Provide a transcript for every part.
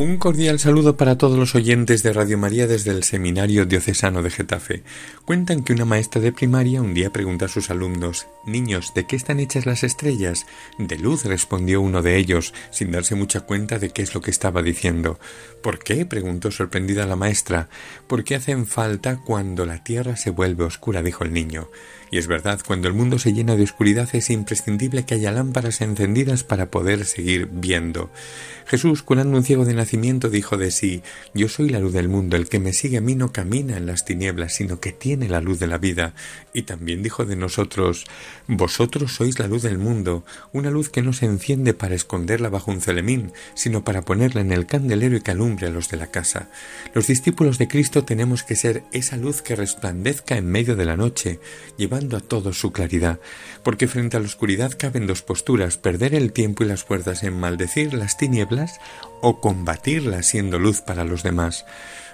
Un cordial saludo para todos los oyentes de Radio María desde el Seminario Diocesano de Getafe. Cuentan que una maestra de primaria un día preguntó a sus alumnos Niños, ¿de qué están hechas las estrellas? De luz, respondió uno de ellos, sin darse mucha cuenta de qué es lo que estaba diciendo. ¿Por qué? preguntó sorprendida la maestra. Porque hacen falta cuando la tierra se vuelve oscura, dijo el niño. Y es verdad, cuando el mundo se llena de oscuridad es imprescindible que haya lámparas encendidas para poder seguir viendo. Jesús, curando un ciego de nacimiento, dijo de sí Yo soy la luz del mundo, el que me sigue a mí no camina en las tinieblas, sino que tiene la luz de la vida. Y también dijo de nosotros Vosotros sois la luz del mundo, una luz que no se enciende para esconderla bajo un celemín, sino para ponerla en el candelero y que alumbre a los de la casa. Los discípulos de Cristo tenemos que ser esa luz que resplandezca en medio de la noche, llevando a todos su claridad, porque frente a la oscuridad caben dos posturas, perder el tiempo y las fuerzas en maldecir las tinieblas o combatirlas siendo luz para los demás.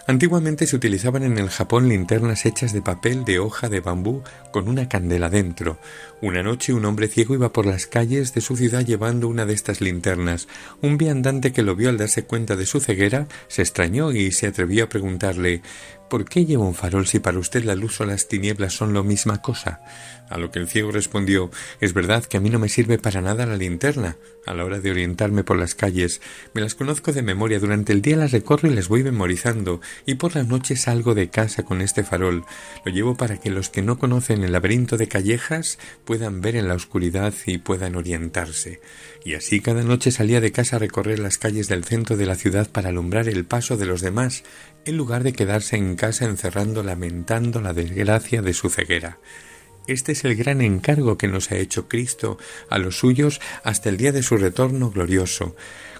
Antiguamente se utilizaban en el Japón linternas hechas de papel de hoja de bambú con una candela dentro. Una noche un hombre ciego iba por las calles de su ciudad llevando una de estas linternas. Un viandante que lo vio al darse cuenta de su ceguera se extrañó y se atrevió a preguntarle ¿Por qué lleva un farol si para usted la luz o las tinieblas son lo misma cosa? A lo que el ciego respondió Es verdad que a mí no me sirve para nada la linterna. A la hora de orientarme por las calles, me las conozco de memoria. Durante el día las recorro y las voy memorizando, y por la noche salgo de casa con este farol. Lo llevo para que los que no conocen el laberinto de callejas puedan ver en la oscuridad y puedan orientarse. Y así cada noche salía de casa a recorrer las calles del centro de la ciudad para alumbrar el paso de los demás, en lugar de quedarse en casa encerrando lamentando la desgracia de su ceguera. Este es el gran encargo que nos ha hecho Cristo a los suyos hasta el día de su retorno glorioso,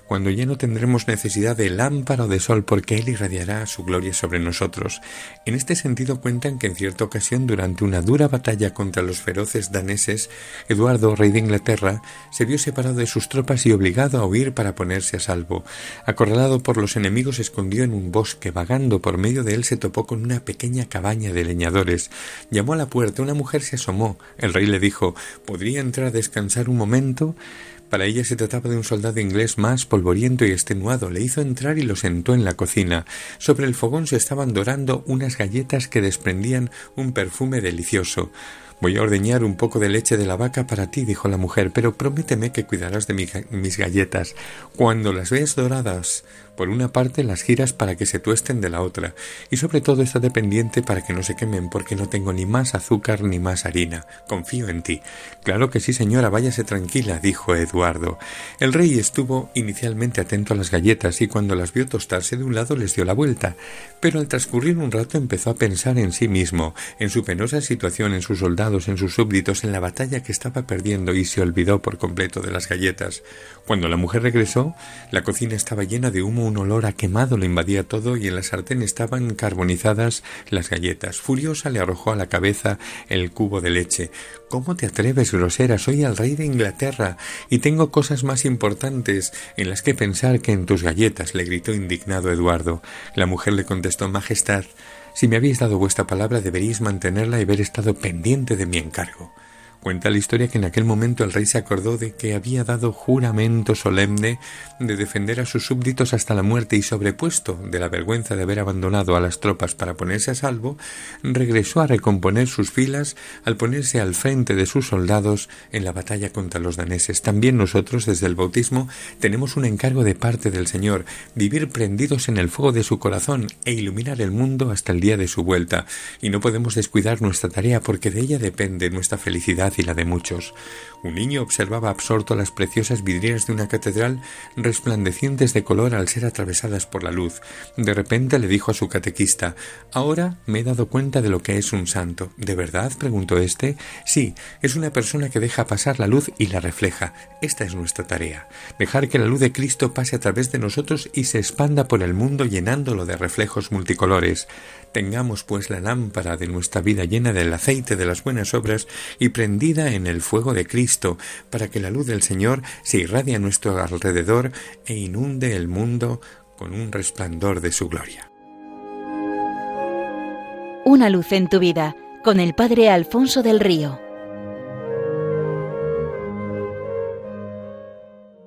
cuando ya no tendremos necesidad de lámpara o de sol porque Él irradiará su gloria sobre nosotros. En este sentido cuentan que en cierta ocasión durante una dura batalla contra los feroces daneses, Eduardo, rey de Inglaterra, se vio separado de sus tropas y obligado a huir para ponerse a salvo. Acorralado por los enemigos, se escondió en un bosque, vagando por medio de él se topó con una pequeña cabaña de leñadores. Llamó a la puerta, una mujer se asomó. El rey le dijo ¿Podría entrar a descansar un momento? Para ella se trataba de un soldado inglés más polvoriento y extenuado. Le hizo entrar y lo sentó en la cocina. Sobre el fogón se estaban dorando unas galletas que desprendían un perfume delicioso. Voy a ordeñar un poco de leche de la vaca para ti, dijo la mujer, pero prométeme que cuidarás de mis galletas. Cuando las veas doradas, por una parte las giras para que se tuesten de la otra, y sobre todo está dependiente para que no se quemen, porque no tengo ni más azúcar ni más harina. Confío en ti. Claro que sí, señora, váyase tranquila, dijo Eduardo. El rey estuvo inicialmente atento a las galletas y cuando las vio tostarse de un lado les dio la vuelta, pero al transcurrir un rato empezó a pensar en sí mismo, en su penosa situación, en sus en sus súbditos en la batalla que estaba perdiendo y se olvidó por completo de las galletas. Cuando la mujer regresó, la cocina estaba llena de humo, un olor a quemado lo invadía todo y en la sartén estaban carbonizadas las galletas. Furiosa le arrojó a la cabeza el cubo de leche. ¿Cómo te atreves, grosera? Soy el rey de Inglaterra y tengo cosas más importantes en las que pensar que en tus galletas, le gritó indignado Eduardo. La mujer le contestó Majestad, si me habéis dado vuestra palabra deberíais mantenerla y haber estado pendiente de mi encargo. Cuenta la historia que en aquel momento el rey se acordó de que había dado juramento solemne de defender a sus súbditos hasta la muerte y sobrepuesto de la vergüenza de haber abandonado a las tropas para ponerse a salvo, regresó a recomponer sus filas al ponerse al frente de sus soldados en la batalla contra los daneses. También nosotros desde el bautismo tenemos un encargo de parte del Señor, vivir prendidos en el fuego de su corazón e iluminar el mundo hasta el día de su vuelta. Y no podemos descuidar nuestra tarea porque de ella depende nuestra felicidad y la de muchos. Un niño observaba absorto las preciosas vidrieras de una catedral resplandecientes de color al ser atravesadas por la luz. De repente le dijo a su catequista Ahora me he dado cuenta de lo que es un santo. ¿De verdad? preguntó éste. Sí, es una persona que deja pasar la luz y la refleja. Esta es nuestra tarea. Dejar que la luz de Cristo pase a través de nosotros y se expanda por el mundo llenándolo de reflejos multicolores. Tengamos pues la lámpara de nuestra vida llena del aceite de las buenas obras y en el fuego de Cristo, para que la luz del Señor se irradie a nuestro alrededor e inunde el mundo con un resplandor de su gloria. Una luz en tu vida con el Padre Alfonso del Río.